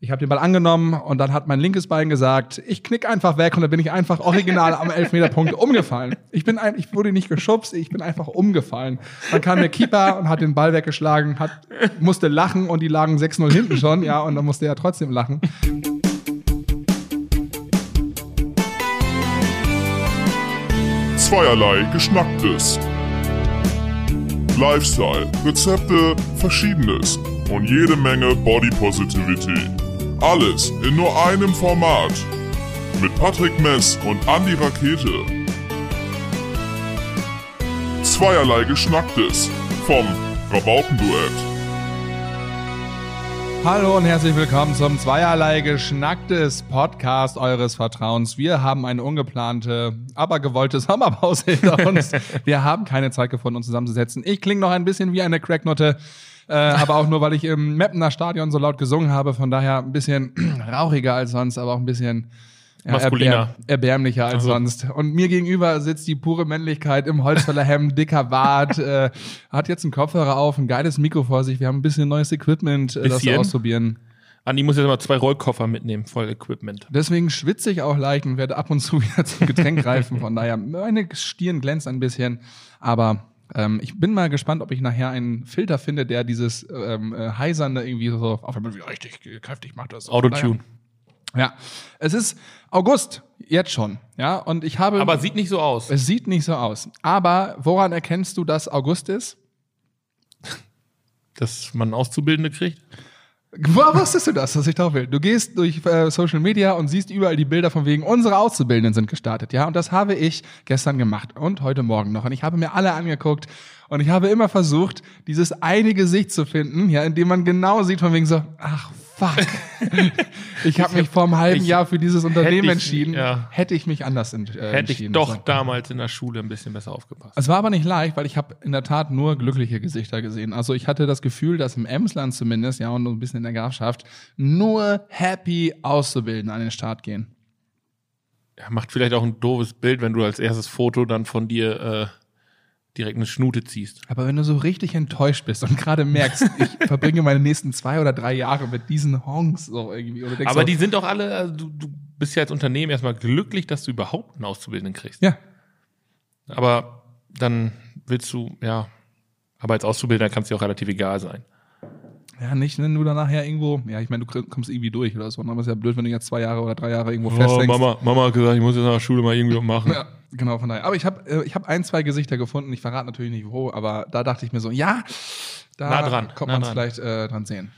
Ich habe den Ball angenommen und dann hat mein linkes Bein gesagt, ich knick einfach weg und dann bin ich einfach original am Elfmeterpunkt umgefallen. Ich bin ein, ich wurde nicht geschubst, ich bin einfach umgefallen. Dann kam der Keeper und hat den Ball weggeschlagen, hat, musste lachen und die lagen 6-0 hinten schon, ja, und dann musste er trotzdem lachen. Zweierlei Geschnacktes. Lifestyle, Rezepte, Verschiedenes und jede Menge Body Positivity. Alles in nur einem Format. Mit Patrick Mess und Andy Rakete. Zweierlei Geschnacktes vom Rabaukenduett. Hallo und herzlich willkommen zum Zweierlei Geschnacktes Podcast eures Vertrauens. Wir haben eine ungeplante, aber gewollte Sommerpause hinter uns. Wir haben keine Zeit gefunden, uns zusammenzusetzen. Ich klinge noch ein bisschen wie eine Cracknote, äh, aber auch nur, weil ich im Mappener Stadion so laut gesungen habe. Von daher ein bisschen rauchiger als sonst, aber auch ein bisschen ja, erbär- erbärmlicher als Also. sonst. Und mir gegenüber sitzt die pure Männlichkeit im Holzfällerhemd, dicker Bart, äh, hat jetzt einen Kopfhörer auf, ein geiles Mikro vor sich. Wir haben ein bisschen neues Equipment, äh, das Bisschen? wir ausprobieren. Andi muss jetzt mal zwei Rollkoffer mitnehmen, voll Equipment. Deswegen schwitze ich auch leicht und werde ab und zu wieder zum Getränk greifen. Von daher, meine Stirn glänzt ein bisschen. Aber ähm, ich bin mal gespannt, ob ich nachher einen Filter finde, der dieses ähm, äh, Heisernde irgendwie so auf einmal wieder richtig kräftig macht. Das Autotune. Ja, es ist August, jetzt schon. Ja, und ich habe. Aber sieht nicht so aus. es sieht nicht so aus. Aber woran erkennst du, dass August ist? Dass man Auszubildende kriegt. Wusstest du das, dass ich drauf will? Du gehst durch äh, Social Media und siehst überall die Bilder von wegen, unsere Auszubildenden sind gestartet, ja? Und das habe ich gestern gemacht und heute Morgen noch. Und ich habe mir alle angeguckt und ich habe immer versucht, dieses eine Gesicht zu finden, ja, in dem man genau sieht von wegen so, ach fuck. ich habe mich vor einem halben ich- Jahr für dieses Unternehmen ich- entschieden. ja. Hätte ich mich anders ent, äh, Hätte ich entschieden. doch So. damals in der Schule ein bisschen besser aufgepasst. Es war aber nicht leicht, weil ich habe in der Tat nur glückliche Gesichter gesehen. Also ich hatte das Gefühl, dass im Emsland zumindest, ja, und ein bisschen in der Grafschaft, nur happy Auszubildende an den Start gehen. Ja, macht vielleicht auch ein doofes Bild, wenn du als erstes Foto dann von dir äh, direkt eine Schnute ziehst. Aber wenn du so richtig enttäuscht bist und gerade merkst, ich verbringe meine nächsten zwei oder drei Jahre mit diesen Honks so irgendwie. Aber so, die sind doch alle, also du, du bist ja als Unternehmen erstmal glücklich, dass du überhaupt einen Auszubildenden kriegst. Ja, Aber dann willst du, ja, aber als Auszubildender kann es dir auch relativ egal sein. ja, nicht, wenn du dann nachher irgendwo, ja, ich meine, du kommst irgendwie durch oder so. Aber ist ja blöd, wenn du jetzt zwei Jahre oder drei Jahre irgendwo Oh, festhängst. Mama, Mama hat gesagt, ich muss jetzt nach der Schule mal irgendwie was machen. Ja, genau, von daher. Aber ich habe äh, ich hab ein, zwei Gesichter gefunden. Ich verrate natürlich nicht wo, aber da dachte ich mir so, ja, da Nah dran, kommt nah man es vielleicht äh, dran sehen.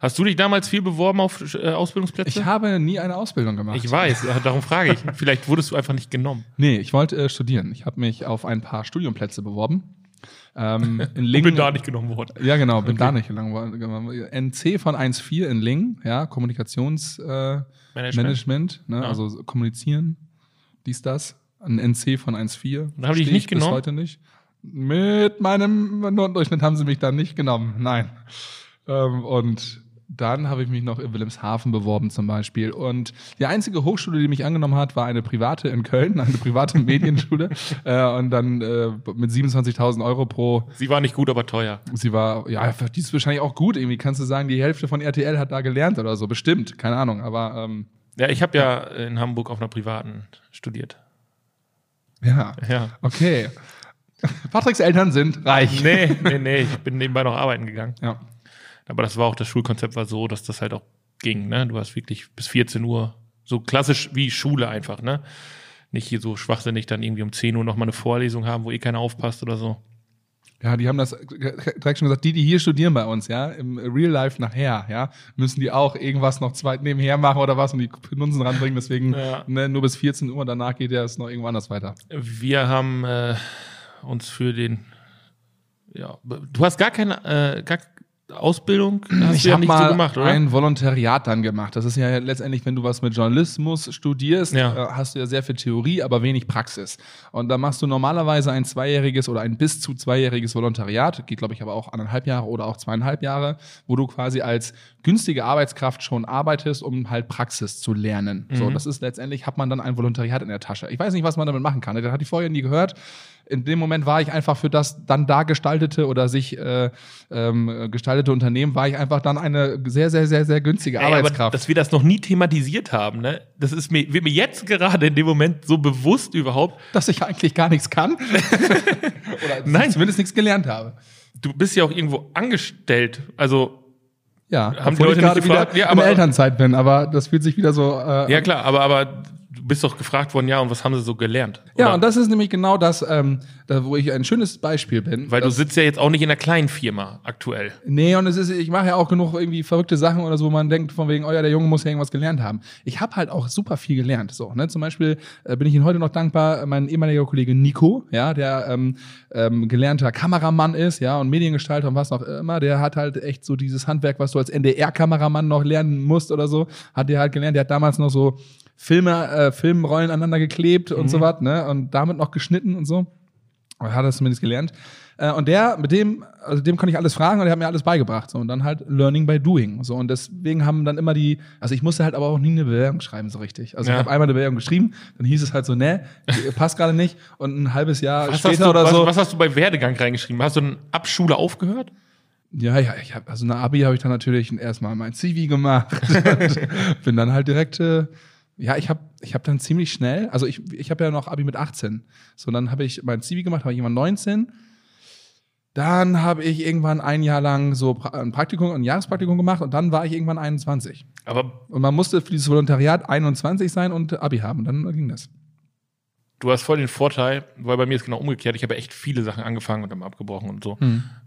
Hast du dich damals viel beworben auf äh, Ausbildungsplätze? Ich habe nie eine Ausbildung gemacht. Ich weiß, ja, darum frage ich. Vielleicht wurdest du einfach nicht genommen. nee, ich wollte äh, studieren. Ich habe mich auf ein paar Studienplätze beworben. Ähm, in Lingen. Bin da nicht genommen worden. Ja, genau, bin da nicht lang. NC von 1.4 in Lingen, ja, Kommunikationsmanagement, äh, Management. Management, ne, Ja. also so kommunizieren, dies, das. Ein NC von 1.4. Und haben die dich Stehe nicht ich bis genommen? heute nicht. Mit meinem Notendurchschnitt haben sie mich dann nicht genommen. Nein. Ähm, und dann habe ich mich noch in Wilhelmshaven beworben zum Beispiel. Und die einzige Hochschule, die mich angenommen hat, war eine private in Köln, eine private Medienschule. äh, und dann äh, mit 27.000 Euro pro Sie war nicht gut, aber teuer. Sie war, ja, die ist wahrscheinlich auch gut. Irgendwie kannst du sagen, die Hälfte von RTL hat da gelernt oder so. Bestimmt, keine Ahnung. Aber ähm, Ja, ich habe ja in Hamburg auf einer privaten studiert. Ja, Ja. okay. Patricks Eltern sind reich. Nee, nee, nee, ich bin nebenbei noch arbeiten gegangen. Ja. Aber das war auch, das Schulkonzept war so, dass das halt auch ging, ne? Du hast wirklich bis 14 Uhr, so klassisch wie Schule einfach, ne? Nicht hier so schwachsinnig dann irgendwie um 10 Uhr nochmal eine Vorlesung haben, wo eh keiner aufpasst oder so. Ja, die haben das direkt schon gesagt, die, die hier studieren bei uns, ja, im Real Life nachher, ja, müssen die auch irgendwas noch zweit nebenher machen oder was und die Penunzen ranbringen. Deswegen Ja. ne, nur bis 14 Uhr, danach geht ja es noch irgendwo anders weiter. Wir haben äh, uns für den, ja, du hast gar keine, äh, gar Ausbildung, hast ich du ja habe nicht mal so gemacht, oder? ein Volontariat dann gemacht. Das ist ja letztendlich, wenn du was mit Journalismus studierst, Ja. äh, hast du ja sehr viel Theorie, aber wenig Praxis. Und da machst du normalerweise ein zweijähriges oder ein bis zu zweijähriges Volontariat, geht glaube ich aber auch anderthalb Jahre oder auch zweieinhalb Jahre, wo du quasi als günstige Arbeitskraft schon arbeitest, um halt Praxis zu lernen. So, das ist letztendlich, hat man dann ein Volontariat in der Tasche. Ich weiß nicht, was man damit machen kann. Das hatte ich vorher nie gehört. In dem Moment war ich einfach für das dann da gestaltete oder sich äh, ähm, gestaltete Unternehmen, war ich einfach dann eine sehr, sehr, sehr, sehr günstige Ey, aber Arbeitskraft. dass wir das noch nie thematisiert haben, ne? Das ist mir, wird mir jetzt gerade in dem Moment so bewusst überhaupt. dass ich eigentlich gar nichts kann. oder Nein. zumindest nichts gelernt habe. Du bist ja auch irgendwo angestellt. Also, Ja, Haben die Leute ich gerade wieder? Ja, in der aber- Elternzeit bin, aber das fühlt sich wieder so. Äh, ja klar, aber, aber du bist doch gefragt worden, ja, und was haben sie so gelernt? Ja, Oder? und das ist nämlich genau das, ähm, da, wo ich ein schönes Beispiel bin. Weil du sitzt ja jetzt auch nicht in einer kleinen Firma aktuell. Nee, und es ist, ich mache ja auch genug irgendwie verrückte Sachen oder so, wo man denkt, von wegen, oh ja, der Junge muss ja irgendwas gelernt haben. Ich habe halt auch super viel gelernt. So, ne? Zum Beispiel äh, bin ich Ihnen heute noch dankbar, mein ehemaliger Kollege Nico, ja, der ähm, ähm, gelernter Kameramann ist, ja, und Mediengestalter und was auch immer, der hat halt echt so dieses Handwerk, was du als NDR-Kameramann noch lernen musst oder so, hat der halt gelernt. Der hat damals noch so Filme, äh, Filmrollen aneinander geklebt und so was, ne? Und damit noch geschnitten und so. Hat er es zumindest gelernt. Äh, und der, mit dem, also dem konnte ich alles fragen und der hat mir alles beigebracht. So, und dann halt Learning by Doing. So, und deswegen haben dann immer die, also ich musste halt aber auch nie eine Bewerbung schreiben, so richtig. Also Ja. ich habe einmal eine Bewerbung geschrieben, dann hieß es halt so, ne, passt gerade nicht. Und ein halbes Jahr Was später du, oder was, so. was hast du bei Werdegang reingeschrieben? Hast du dann ab Schule aufgehört? Ja, ja, ich habe also eine Abi habe ich dann natürlich erstmal mein CV gemacht und bin dann halt direkt äh, ja, ich habe ich hab dann ziemlich schnell, also ich, ich habe ja noch Abi mit 18. So, dann habe ich mein CV gemacht, habe ich irgendwann 19. Dann habe ich irgendwann ein Jahr lang so ein Praktikum, ein Jahrespraktikum gemacht und dann war ich irgendwann 21. Aber Und man musste für dieses Volontariat 21 sein und Abi haben. Und dann ging das. du hast voll den Vorteil, weil bei mir ist genau umgekehrt. Ich habe echt viele Sachen angefangen und dann abgebrochen und so.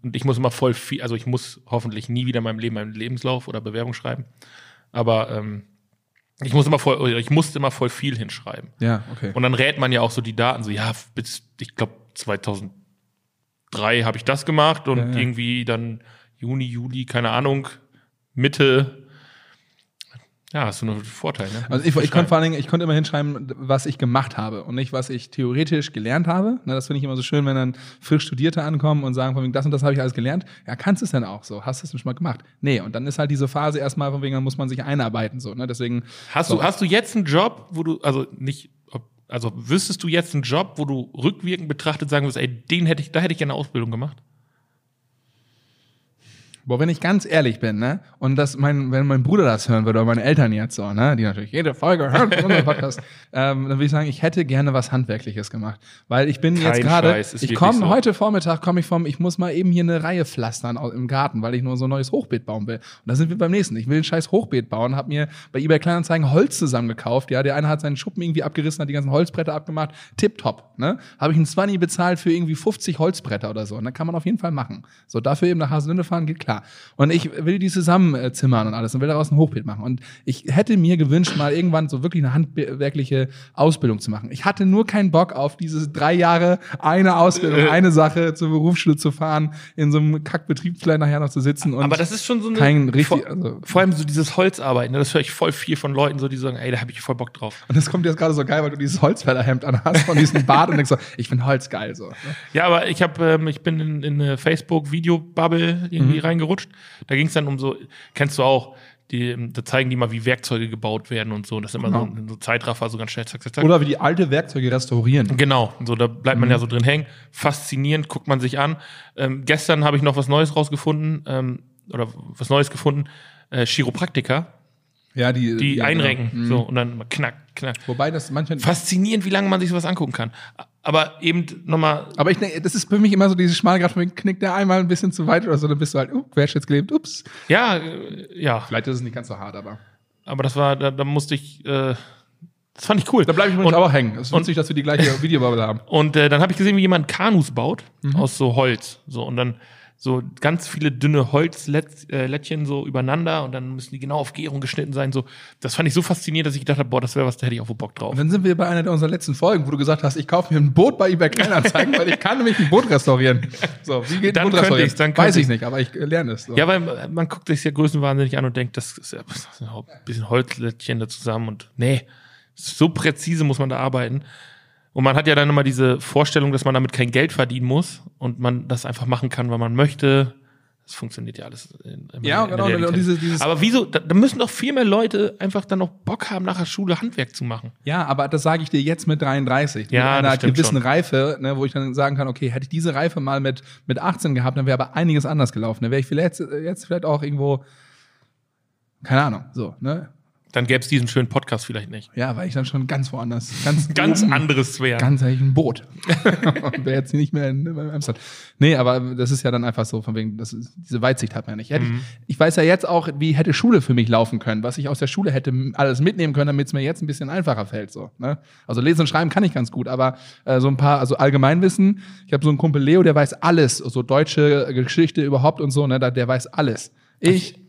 Und ich muss immer voll viel, also ich muss hoffentlich nie wieder in meinem Leben meinen Lebenslauf oder Bewerbung schreiben. Aber ähm, ich muss immer voll, ich musste immer voll viel hinschreiben. Ja, okay. Und dann rät man ja auch so die Daten, so ja, bis, ich glaube 2003 habe ich das gemacht und Ja, ja. irgendwie dann Juni, Juli, keine Ahnung, Mitte. Ja, hast du nur Vorteil, ne? Also ich, ich konnte vor allen Dingen, ich konnte immer hinschreiben, was ich gemacht habe und nicht, was ich theoretisch gelernt habe. Ne, das finde ich immer so schön, wenn dann frisch Studierte ankommen und sagen, von wegen, das und das habe ich alles gelernt. Ja, kannst du es denn auch so? Hast du es denn schon mal gemacht? Nee, und dann ist halt diese Phase erstmal, von wegen, dann muss man sich einarbeiten. So, ne? Deswegen, Hast so. du, hast du jetzt einen Job, wo du, also nicht, ob- also wüsstest du jetzt einen Job, wo du rückwirkend betrachtet sagen würdest, ey, den hätte ich, da hätte ich gerne eine Ausbildung gemacht? Boah, wenn ich ganz ehrlich bin, ne, und das mein, wenn mein Bruder das hören würde, oder meine Eltern jetzt so, ne, die natürlich jede Folge hören von unserem Podcast, ähm, dann würde ich sagen, ich hätte gerne was Handwerkliches gemacht. Weil ich bin Kein jetzt gerade, ich komme, so. heute Vormittag komme ich vom, ich muss mal eben hier eine Reihe pflastern im Garten, weil ich nur so ein neues Hochbeet bauen will. Und da sind wir beim nächsten. Ich will ein scheiß Hochbeet bauen, habe mir bei eBay Kleinanzeigen Holz zusammengekauft, ja, der eine hat seinen Schuppen irgendwie abgerissen, hat die ganzen Holzbretter abgemacht, tipptopp, ne, habe ich einen Zwanni bezahlt für irgendwie 50 Holzbretter oder so, und dann kann man auf jeden Fall machen. So, dafür eben nach Haselünde fahren, geht klar. Und ich will die zusammenzimmern und alles und will daraus ein Hochbeet machen. Und ich hätte mir gewünscht, mal irgendwann so wirklich eine handwerkliche Ausbildung zu machen. Ich hatte nur keinen Bock auf diese drei Jahre, eine Ausbildung, eine Sache zur Berufsschule zu fahren, in so einem Kackbetrieb vielleicht nachher noch zu sitzen und Aber das ist schon so eine, kein richtig, vor, also, vor allem so dieses Holzarbeiten, ne, das höre ich voll viel von Leuten, so die sagen, ey, da habe ich voll Bock drauf. und das kommt jetzt gerade so geil, weil du dieses Holzfällerhemd anhast von diesem Bart und denkst so, ich finde Holz geil, so. ne? Ja, aber ich habe, ähm, ich bin in, in eine Facebook-Video-Bubble irgendwie Mhm. reingerutscht. Da ging es dann um so, kennst du auch, die, ähm, da zeigen die mal, wie Werkzeuge gebaut werden und so. Das ist immer so, Genau. so Zeitraffer, so ganz schnell, zack, zack, zack. Oder wie die alte Werkzeuge restaurieren. Genau, so da bleibt Mhm. man ja so drin hängen. Faszinierend, guckt man sich an. Ähm, gestern habe ich noch was Neues rausgefunden, ähm, oder was Neues gefunden. Äh, Chiropraktiker, Ja, die, die ja, einrenken. genau. So, und dann knack, knack. Wobei das manchmal. Faszinierend, wie lange man sich sowas angucken kann. Aber eben nochmal, Aber ich denke, das ist für mich immer so dieses schmale Grad, von knickt der einmal ein bisschen zu weit oder so, dann bist du halt, uh, querschnittsgelähmt, ups. ja, äh, ja, Vielleicht ist es nicht ganz so hart, aber. aber das war, da, da musste ich, äh, das fand ich cool. Da bleibe ich übrigens auch hängen. Es ist witzig, dass wir die gleiche Videobubble haben. und äh, dann habe ich gesehen, wie jemand Kanus baut Mhm. aus so Holz. So, und dann so ganz viele dünne Holzlättchen so übereinander und dann müssen die genau auf Gärung geschnitten sein. So, das fand ich so faszinierend, dass ich gedacht habe, boah, das wäre was, da hätte ich auch wohl Bock drauf. Und dann sind wir bei einer der unserer letzten Folgen, wo du gesagt hast, ich kaufe mir ein Boot bei eBay Kleinanzeigen, weil ich kann nämlich ein Boot restaurieren. So, wie geht ein Dann Boot könnte restaurieren? dann könnte Weiß ich nicht, aber ich äh, lerne es. So. Ja, weil äh, man guckt sich ja größenwahnsinnig an und denkt, das ist ja ein bisschen Holzlättchen da zusammen und nee, so präzise muss man da arbeiten. Und man hat ja dann immer diese Vorstellung, dass man damit kein Geld verdienen muss und man das einfach machen kann, weil man möchte. Das funktioniert ja alles. In, in Ja, in genau, und diese- dieses- Aber wieso? Da, da müssen doch viel mehr Leute einfach dann noch Bock haben, nach der Schule Handwerk zu machen. Ja, aber das sage ich dir jetzt mit 33. Ja, mit einer gewissen schon. Reife, ne, wo ich dann sagen kann, okay, hätte ich diese Reife mal mit, mit 18 gehabt, dann wäre aber einiges anders gelaufen. Dann wäre ich vielleicht jetzt vielleicht auch irgendwo, keine Ahnung, so, ne? Dann gäbe es diesen schönen Podcast vielleicht nicht. Ja, war ich dann schon ganz woanders. Ganz, Ganz oben. anderes Sphären. Ganz eigentlich ein Boot. Und wäre jetzt nicht mehr in, in Amsterdam. Nee, aber das ist ja dann einfach so, von wegen, ist, diese Weitsicht hat man ja nicht. Mhm. ich, ich weiß ja jetzt auch, wie hätte Schule für mich laufen können, was ich aus der Schule hätte alles mitnehmen können, damit es mir jetzt ein bisschen einfacher fällt. So, ne? Also lesen und schreiben kann ich ganz gut, aber äh, so ein paar, also Allgemeinwissen, ich habe so einen Kumpel Leo, der weiß alles, so deutsche Geschichte überhaupt und so, ne, der weiß alles. Ich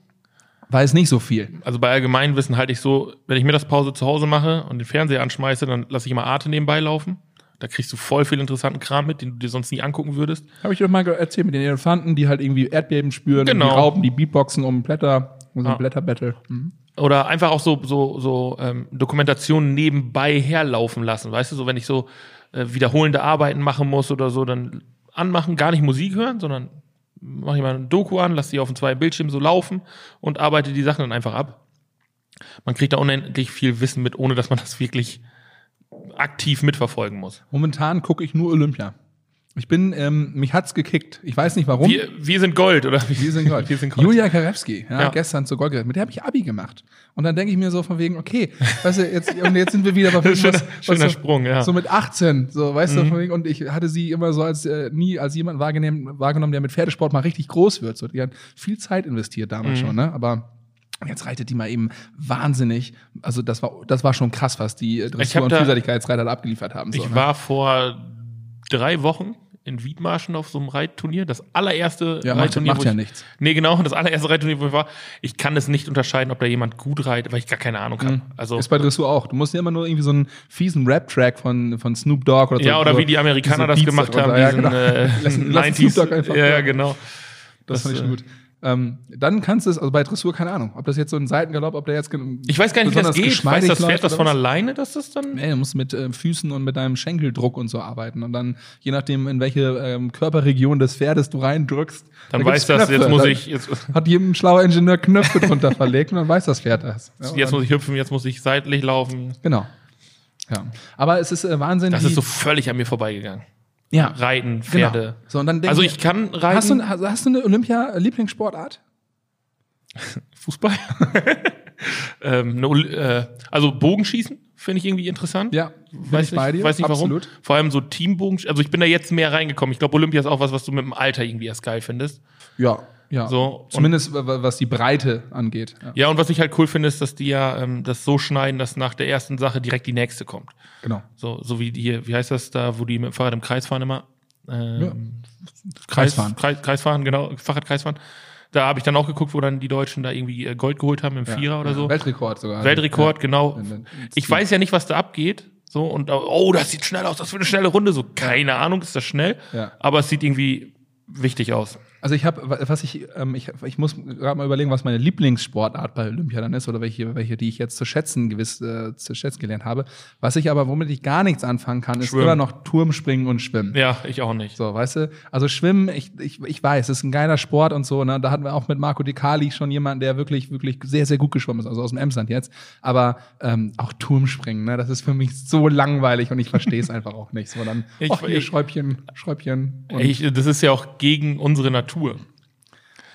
weiß nicht so viel. Also bei Allgemeinwissen halte ich so, wenn ich Mittagspause zu Hause mache und den Fernseher anschmeiße, dann lasse ich immer Arte nebenbei laufen. Da kriegst du voll viel interessanten Kram mit, den du dir sonst nie angucken würdest. Habe ich dir doch mal erzählt mit den Elefanten, die halt irgendwie Erdbeben spüren, Genau. und die Raupen, die Beatboxen um Blätter, so ein Ja. Blätterbattle. Mhm. Oder einfach auch so, so, so ähm, Dokumentationen nebenbei herlaufen lassen. Weißt du, so wenn ich so äh, wiederholende Arbeiten machen muss oder so, dann anmachen, gar nicht Musik hören, sondern mache ich mal ein Doku an, lasse die auf dem zwei Bildschirm so laufen und arbeite die Sachen dann einfach ab. Man kriegt da unendlich viel Wissen mit, ohne dass man das wirklich aktiv mitverfolgen muss. Momentan gucke ich nur Olympia. Ich bin, ähm, mich hat's gekickt. Ich weiß nicht warum. Wir, wir sind Gold, oder? Wir sind Gold. Wir sind Gold. Julia Karewski, ja, Ja. gestern zu Gold geredet. Mit der habe ich Abi gemacht. Und dann denke ich mir so von wegen, okay, weißt du, jetzt, und jetzt sind wir wieder bei Schöner- schöner so, Sprung, ja. Mhm. So mit 18, so, weißt du, von wegen, und ich hatte sie immer so als, äh, nie als jemand wahrgenommen, wahrgenommen, der mit Pferdesport mal richtig groß wird. So, die hat viel Zeit investiert Mhm. damals schon, ne, aber Jetzt reitet die mal eben wahnsinnig. Also das war das war schon krass, was die äh, Dressur- und Vielseitigkeitsreiter abgeliefert haben. So, Ich ne? war vor drei Wochen in Wiedmarschen auf so einem Reitturnier. Das allererste Ja, macht- Reitturnier. macht wo ja ich, nichts. Nee, genau, das allererste Reitturnier, wo ich war. Ich kann es nicht unterscheiden, ob da jemand gut reitet, weil ich gar keine Ahnung habe. Also, Ist bei Dressur auch. Du musst ja immer nur irgendwie so einen fiesen Rap-Track von, von Snoop Dogg oder so. ja, oder so, wie die Amerikaner das Beats gemacht haben, Ja, diesen genau. äh, Lassen- lassen Snoop 90s. Dogg einfach, ja, ja. ja, genau. Das, fand ich Das, schon gut. Ähm, dann kannst du es, also bei Dressur, keine Ahnung, ob das jetzt so ein Seitengalopp, ob der jetzt Ich weiß gar nicht, wie das geht. Weiß das Pferd das von alleine, dass das dann. Nee, du musst mit äh, Füßen und mit deinem Schenkeldruck und so arbeiten. Und dann, je nachdem, in welche ähm, Körperregion des Pferdes du reindrückst, Dann da weiß das, jetzt muss ich, jetzt, Hat jedem schlauer Ingenieur Knöpfe drunter verlegt und dann weiß das Pferd das. Ja, jetzt muss ich hüpfen, jetzt muss ich seitlich laufen. genau. Ja. Aber es ist äh, Wahnsinn. Das ist so völlig an mir vorbeigegangen. Ja, Reiten, genau. Pferde. So, und dann Also ich kann reiten. Hast du, hast, hast du eine Olympia-Lieblingssportart? Fußball. ähm, äh, also Bogenschießen finde ich irgendwie interessant. Ja, weiß ich nicht, dir. weiß nicht Absolut. warum. Vor allem so Teambogen. Also ich bin da jetzt mehr reingekommen. Ich glaube, Olympia ist auch was, was du mit dem Alter irgendwie erst geil findest. Ja, ja. So, Zumindest wa- wa- was die Breite angeht. Ja, Ja, und was ich halt cool finde, ist, dass die ja ähm, das so schneiden, dass nach der ersten Sache direkt die nächste kommt. genau. So, so wie hier, wie heißt das da, wo die mit dem Fahrrad im Kreis fahren immer? Ähm, Ja. Kreis, Kreisfahren. Kreis, Kreisfahren, genau, Fahrradkreisfahren. Da habe ich dann auch geguckt, wo dann die Deutschen da irgendwie äh, Gold geholt haben im Vierer oder Ja, so. Weltrekord sogar. Weltrekord, Ja. genau. Ich weiß ja nicht, was da abgeht. So, und oh, das sieht schnell aus, das wird eine schnelle Runde. So, keine Ahnung, ist das schnell. Ja. Aber es sieht irgendwie wichtig aus. Also ich habe, was ich, ähm, ich, ich muss gerade mal überlegen, was meine Lieblingssportart bei Olympia dann ist oder welche, welche, die ich jetzt zu schätzen gewiss äh, zu schätzen gelernt habe. Was ich aber, womit ich gar nichts anfangen kann, ist Schwimmen. immer noch Turmspringen und Schwimmen. Ja, ich auch nicht. So, weißt du? Also Schwimmen, ich, ich, ich weiß, ist ein geiler Sport und so. Ne? Da hatten wir auch mit Marco Di Cali schon jemanden, der wirklich, wirklich sehr, sehr gut geschwommen ist, also aus dem Emsland jetzt. Aber ähm, auch Turmspringen, ne? das ist für mich so langweilig und ich verstehe es einfach auch nicht. So dann, Ich- ach, hier ich- Schräubchen, Schräubchen. Ich, das ist ja auch gegen unsere Natur.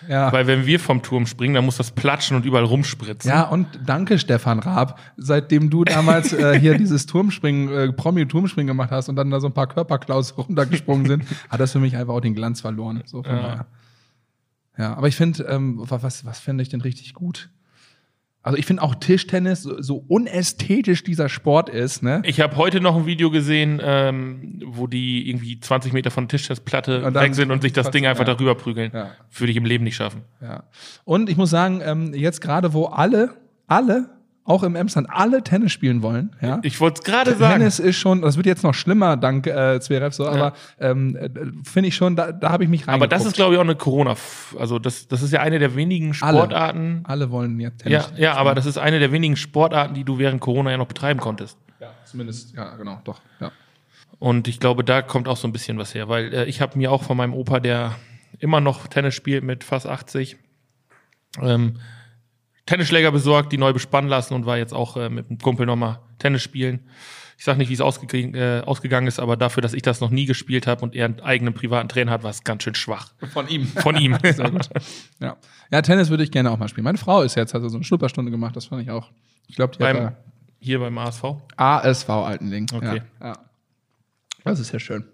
Ja. Weil wenn wir vom Turm springen, dann muss das platschen und überall rumspritzen. Ja, und danke, Stefan Raab. Seitdem du damals äh, hier dieses Turmspringen, äh, Promi-Turmspringen gemacht hast und dann da so ein paar Körperklaus runtergesprungen sind, hat das für mich einfach auch den Glanz verloren. So Ja. Ja, aber ich finde, ähm, wa- was, was fände ich denn richtig gut? Also ich finde auch Tischtennis, so, so unästhetisch dieser Sport ist, ne? Ich habe heute noch ein Video gesehen, ähm, wo die irgendwie 20 Meter von Tischtennisplatte weg sind und sich das Ding einfach ja. darüber prügeln. Ja. Würde ich im Leben nicht schaffen. Ja. Und ich muss sagen, ähm, jetzt gerade, wo alle, alle, auch im Emsland, alle Tennis spielen wollen, ja. Ich wollte es gerade sagen. Tennis ist schon, das wird jetzt noch schlimmer, dank äh, Zverev, so, aber ähm, äh, finde ich schon, da, da habe ich mich Aber das ist, glaube ich, auch eine Corona. Also das, das ist ja eine der wenigen Alle. Sportarten. Alle wollen jetzt Tennis. Ja, ja, aber das ist eine der wenigen Sportarten, die du während Corona ja noch betreiben konntest. ja, zumindest, ja, genau, doch. Ja. Und ich glaube, da kommt auch so ein bisschen was her, weil äh, ich habe mir auch von meinem Opa, der immer noch Tennis spielt mit fast 80. Ähm, Tennisschläger besorgt, die neu bespannen lassen und war jetzt auch äh, mit einem Kumpel nochmal Tennis spielen. Ich sag nicht, wie es äh, ausgegangen ist, aber dafür, dass ich das noch nie gespielt habe und er einen eigenen privaten Trainer hat, war es ganz schön schwach. Von ihm. Von ihm. Sehr gut. Ja. ja, Tennis würde ich gerne auch mal spielen. Meine Frau ist jetzt, hat so eine Schnupperstunde gemacht, das fand ich auch. Ich glaube, die beim, hat hier beim ASV. ASV Altenling. Okay. Ja, ja. Das ist ja schön.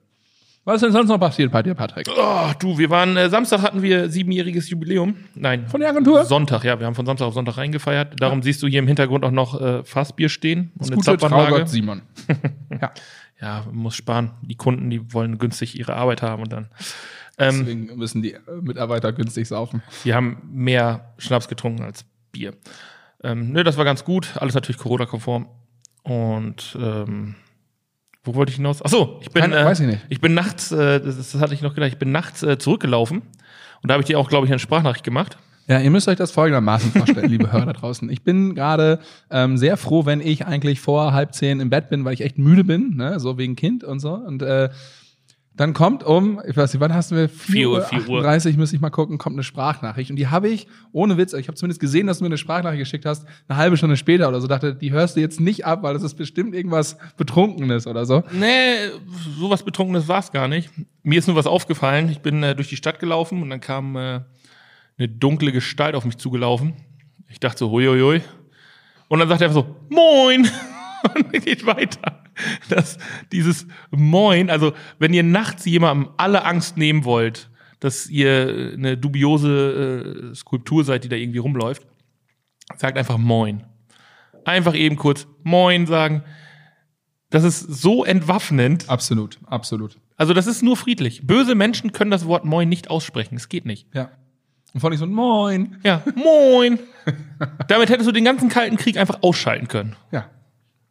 Was ist denn sonst noch passiert bei dir, Patrick? Oh, du, wir waren, äh, Samstag hatten wir siebenjähriges Jubiläum. Nein. Von der Agentur? Sonntag, ja, wir haben von Samstag auf Sonntag reingefeiert. Darum siehst du hier im Hintergrund auch noch äh, Fassbier stehen und Das eine gute. Traugott Simon. ja, Ja, muss sparen. Die Kunden, die wollen günstig ihre Arbeit haben und dann. Ähm, deswegen müssen die äh, Mitarbeiter günstig saufen. wir haben mehr Schnaps getrunken als Bier. Ähm, nö, das war ganz gut. Alles natürlich Corona-konform. Und ähm, wo wollte ich hinaus? Ach so, ich bin, Keine- äh, weiß ich nicht. ich bin nachts, äh, das, das hatte ich noch gedacht, ich bin nachts äh, zurückgelaufen und da habe ich dir auch, glaube ich, eine Sprachnachricht gemacht. Ja, ihr müsst euch das folgendermaßen vorstellen, liebe Hörer da draußen. Ich bin gerade ähm, sehr froh, wenn ich eigentlich vor halb zehn im Bett bin, weil ich echt müde bin, ne? so wegen Kind und so. Und äh, dann kommt um, ich weiß nicht, wann hast du mir? 4 Uhr, 4 Uhr. 38, müsste ich mal gucken, kommt eine Sprachnachricht. Und die habe ich, ohne Witz, ich habe zumindest gesehen, dass du mir eine Sprachnachricht geschickt hast, eine halbe Stunde später oder so, dachte, die hörst du jetzt nicht ab, weil das ist bestimmt irgendwas Betrunkenes oder so. Nee, sowas Betrunkenes war es gar nicht. Mir ist nur was aufgefallen. Ich bin äh, durch die Stadt gelaufen und dann kam äh, eine dunkle Gestalt auf mich zugelaufen. Ich dachte so, huiuiui. Und dann sagt er einfach so, moin. Und geht weiter. Das, dieses Moin, also wenn ihr nachts jemandem alle Angst nehmen wollt, dass ihr eine dubiose äh, Skulptur seid, die da irgendwie rumläuft, sagt einfach Moin. Einfach eben kurz Moin sagen. Das ist so entwaffnend. Absolut, absolut. Also das ist nur friedlich. Böse Menschen können das Wort Moin nicht aussprechen. Es geht nicht. Ja. Und von ich so, moin. Ja, Moin. Damit hättest du den ganzen Kalten Krieg einfach ausschalten können. Ja.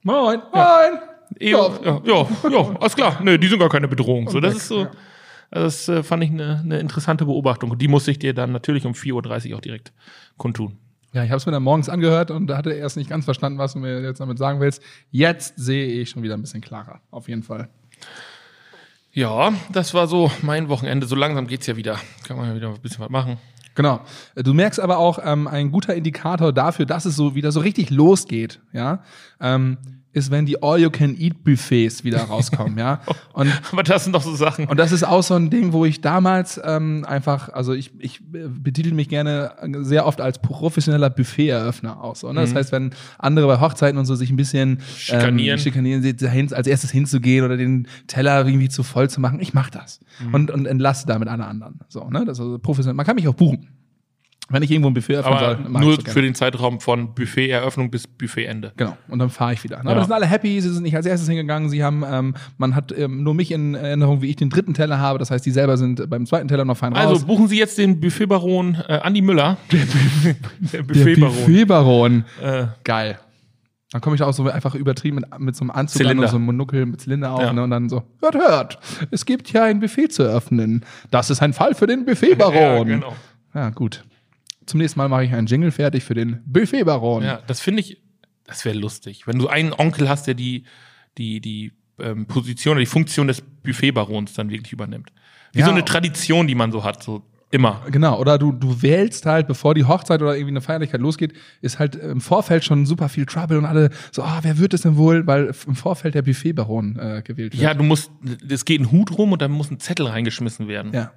Moin, moin. Ja, ja, ja, ja alles klar. Nö, die sind gar keine Bedrohung. So, das ist so. ja. Also das äh, fand ich eine, eine interessante Beobachtung. Und die musste ich dir dann natürlich um 4.30 Uhr auch direkt kundtun. Ja, ich habe es mir dann morgens angehört und da hatte er erst nicht ganz verstanden, was du mir jetzt damit sagen willst. Jetzt sehe ich schon wieder ein bisschen klarer, auf jeden Fall. Ja, das war so mein Wochenende. So langsam geht's ja wieder. Kann man ja wieder ein bisschen was machen. Genau. Du merkst aber auch, ähm, ein guter Indikator dafür, dass es so wieder so richtig losgeht, ja, ähm, ist, wenn die All-You-Can-Eat-Buffets wieder rauskommen, ja. Und Aber das sind doch so Sachen. Und das ist auch so ein Ding, wo ich damals ähm, einfach, also ich, ich äh, betitel mich gerne sehr oft als professioneller Buffet-Eröffner aus. So, ne? Das heißt, wenn andere bei Hochzeiten und so sich ein bisschen Schikanieren. ähm, schikanieren als erstes hinzugehen oder den Teller irgendwie zu voll zu machen, ich mache das und, und entlasse damit alle anderen. So, ne? Das ist also professionell. Man kann mich auch buchen. Wenn ich irgendwo ein Buffet öffnen Aber soll, nur so für den Zeitraum von Buffet-Eröffnung bis Buffet-Ende. Genau, und dann fahre ich wieder. Aber Ja. sind alle happy, sie sind nicht als erstes hingegangen. Sie haben, ähm, man hat ähm, nur mich in Erinnerung, wie ich den dritten Teller habe. Das heißt, die selber sind beim zweiten Teller noch fein raus. Also buchen Sie jetzt den Buffetbaron äh, Andi Müller. Der, Der Buffetbaron. Buffetbaron. Äh, Geil. Dann komme ich da auch so einfach übertrieben mit, mit so einem Anzug Zylinder. an und so einem Monokel mit Zylinder auf Ja. ne, und dann so, hört, hört, es gibt hier ein Buffet zu öffnen. Das ist ein Fall für den Buffetbaron. ja, genau. Ja, gut. Zum nächsten Mal mache ich einen Jingle fertig für den Buffetbaron. Ja, das finde ich, das wäre lustig. Wenn du einen Onkel hast, der die, die, die ähm, Position oder die Funktion des Buffetbarons dann wirklich übernimmt. Wie Ja. so eine Tradition, die man so hat, so immer. Genau, oder du, du wählst halt, bevor die Hochzeit oder irgendwie eine Feierlichkeit losgeht, ist halt im Vorfeld schon super viel Trouble und alle so, ah, wer wird es denn wohl, weil im Vorfeld der Buffetbaron äh, gewählt wird. Ja, du musst, es geht ein Hut rum und dann muss ein Zettel reingeschmissen werden. ja,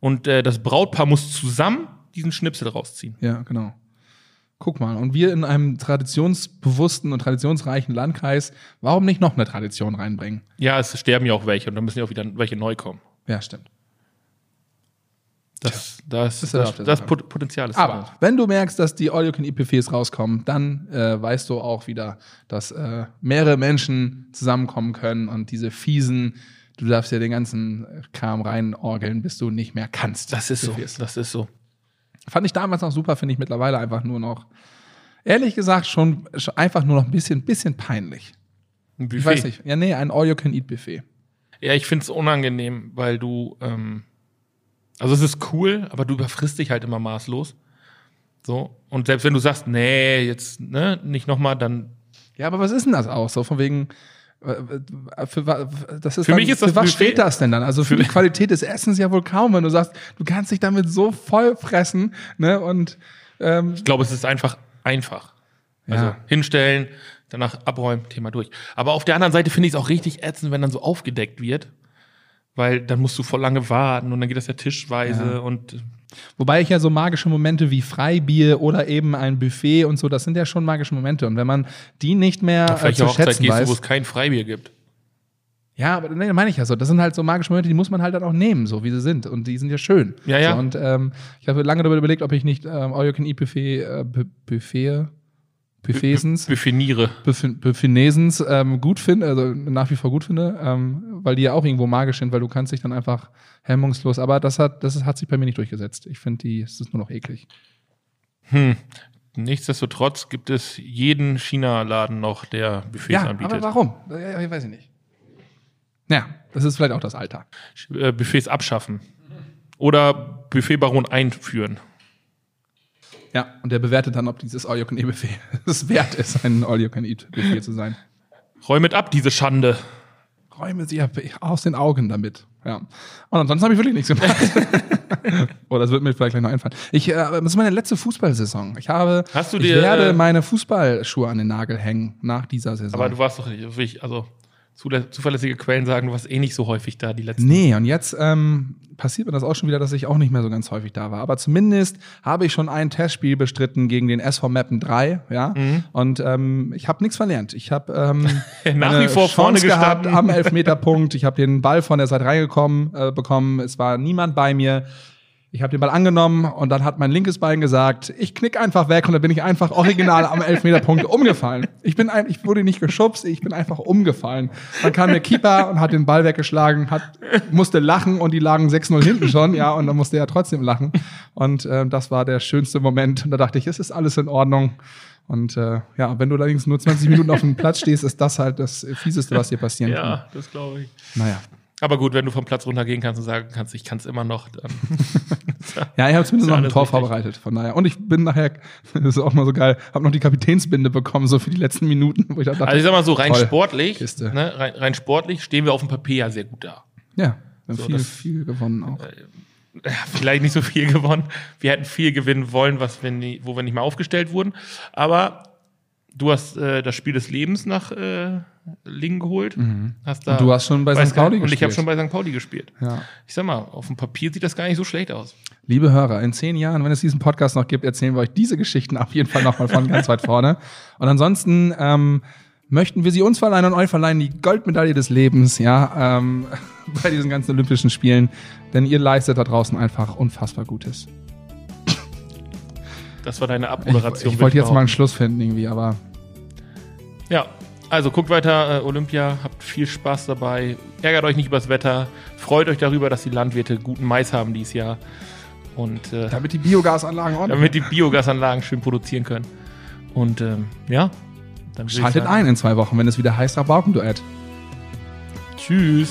Und äh, das Brautpaar muss zusammen diesen Schnipsel rausziehen. ja, genau. Guck mal, und wir in einem traditionsbewussten und traditionsreichen Landkreis, warum nicht noch eine Tradition reinbringen? Ja, es sterben ja auch welche und dann müssen ja auch wieder welche neu kommen. Ja, stimmt. Das, das, das, das. Pot- Potenzial ist Aber da. wenn du merkst, dass die All-You-Can-Eat-Buffets rauskommen, dann äh, weißt du auch wieder, dass äh, mehrere Menschen zusammenkommen können und diese fiesen, du darfst ja den ganzen Kram reinorgeln, bis du nicht mehr kannst. Das ist so. Das ist so. Fand ich damals noch super, finde ich mittlerweile einfach nur noch, ehrlich gesagt, schon, einfach nur noch ein bisschen, bisschen peinlich. Ein Buffet. Ich weiß nicht. Ja, nee, ein All-You-Can-Eat-Buffet. Ja, ich find's unangenehm, weil du, ähm, also es ist cool, aber du überfrisst dich halt immer maßlos. So. Und selbst wenn du sagst, nee, jetzt, ne, nicht nochmal, dann, Ja, aber was ist denn das auch? So von wegen, Für, wa- das ist Für dann, mich ist das für was steht das denn dann? Also für, die Qualität des Essens ja wohl kaum, wenn du sagst, du kannst dich damit so voll fressen, ne? Und ähm, Ich glaube, es ist einfach einfach. Also Ja. hinstellen, danach abräumen, Thema durch. Aber auf der anderen Seite finde ich es auch richtig ätzend, wenn dann so aufgedeckt wird. Weil dann musst du voll lange warten und dann geht das ja tischweise Ja. und Wobei ich ja so magische Momente wie Freibier oder eben ein Buffet und so, das sind ja schon magische Momente. Und wenn man die nicht mehr äh, vielleicht zu eine Hochzeit schätzen gehst weiß, wo es kein Freibier gibt. ja, aber nee, meine ich ja so. Das sind halt so magische Momente, die muss man halt dann auch nehmen, so wie sie sind. Und die sind ja schön. Ja, ja. So, und ähm, ich habe lange darüber überlegt, ob ich nicht ähm, All You Can Eat Buffet, äh, Bu- Buffet, Buffetsens, Definiere. Buff- Buffenesens ähm, gut finde, also nach wie vor gut finde, ähm, weil die ja auch irgendwo magisch sind, weil du kannst dich dann einfach hemmungslos, aber das hat, das hat sich bei mir nicht durchgesetzt. Ich finde die, es ist nur noch eklig. Hm. Nichtsdestotrotz gibt es jeden China-Laden noch, der Buffets Ja, anbietet. aber warum? Ich weiß ich nicht. Ja, das ist vielleicht auch das Alter. äh, Buffets abschaffen. Oder Buffetbaron einführen. Ja, und der bewertet dann, ob dieses All You Can Eat Buffet es wert ist, ein All You Can Eat Buffet zu sein. Räumet ab, diese Schande. Räume sie aus den Augen damit. Ja. Und ansonsten habe ich wirklich nichts gemacht. Oder das wird mir vielleicht gleich noch einfallen. Ich, äh, das ist meine letzte Fußballsaison. Ich habe, Hast du ich dir, werde äh, meine Fußballschuhe an den Nagel hängen nach dieser Saison. Aber du warst doch nicht, also zuverlässige Quellen sagen, du warst eh nicht so häufig da die letzten. Nee, und jetzt ähm, passiert mir das auch schon wieder, dass ich auch nicht mehr so ganz häufig da war. Aber zumindest habe ich schon ein Testspiel bestritten gegen den SV Meppen 3, ja. Mhm. Und ähm, ich habe nichts verlernt. Ich habe ähm, Nach wie vor vorne Chance gehabt gestanden. am Elfmeterpunkt. Ich habe den Ball von der Seite reingekommen äh, bekommen. Es war niemand bei mir. Ich habe den Ball angenommen und dann hat mein linkes Bein gesagt, ich knick einfach weg und dann bin ich einfach original am Elfmeterpunkt umgefallen. Ich bin ein, ich wurde nicht geschubst, ich bin einfach umgefallen. Dann kam der Keeper und hat den Ball weggeschlagen, hat, musste lachen und die lagen 6-0 hinten schon, ja, und dann musste er trotzdem lachen. Und ähm, das war der schönste Moment. Und da dachte ich, es ist alles in Ordnung. Und äh, ja, wenn du allerdings nur 20 Minuten auf dem Platz stehst, ist das halt das Fieseste, was dir passieren kann. Ja, das glaube ich. Naja. Aber gut, wenn du vom Platz runtergehen kannst und sagen kannst, ich kann es immer noch, dann Ja, ich habe zumindest noch ein Tor richtig. vorbereitet. Von daher. Und ich bin nachher, das ist auch mal so geil, habe noch die Kapitänsbinde bekommen, so für die letzten Minuten, wo ich dachte, Also ich sag mal so, rein toll, sportlich, ne, rein, rein sportlich stehen wir auf dem Papier ja sehr gut da. Ja, wir haben So, viel, das- viel gewonnen auch. Ja, vielleicht nicht so viel gewonnen. Wir hätten viel gewinnen wollen, was wir nie, wo wir nicht mal aufgestellt wurden. Aber du hast äh, das Spiel des Lebens nach äh, Lingen geholt. Hast da Mhm. Und du hast schon bei St. Pauli Und ich habe gespielt. schon bei St. Pauli gespielt. Ja. Ich sag mal, auf dem Papier sieht das gar nicht so schlecht aus. Liebe Hörer, in zehn Jahren, wenn es diesen Podcast noch gibt, erzählen wir euch diese Geschichten auf jeden Fall nochmal von ganz weit vorne. Und ansonsten ähm, möchten wir sie uns verleihen und euch verleihen die Goldmedaille des Lebens, ja, ähm, bei diesen ganzen Olympischen Spielen. Denn ihr leistet da draußen einfach unfassbar Gutes. Das war deine Ich, Abmoderation. ich wollte würd jetzt mal einen. Schluss finden irgendwie, aber Ja, also guckt weiter äh, Olympia, habt viel Spaß dabei, ärgert euch nicht übers Wetter, freut euch darüber, dass die Landwirte guten Mais haben dieses Jahr und äh, damit die Biogasanlagen ordentlich damit die Biogasanlagen schön produzieren können. Und ähm, ja, dann ich Schaltet ein in zwei Wochen, wenn es wieder heißt Rabaukenduett. Tschüss.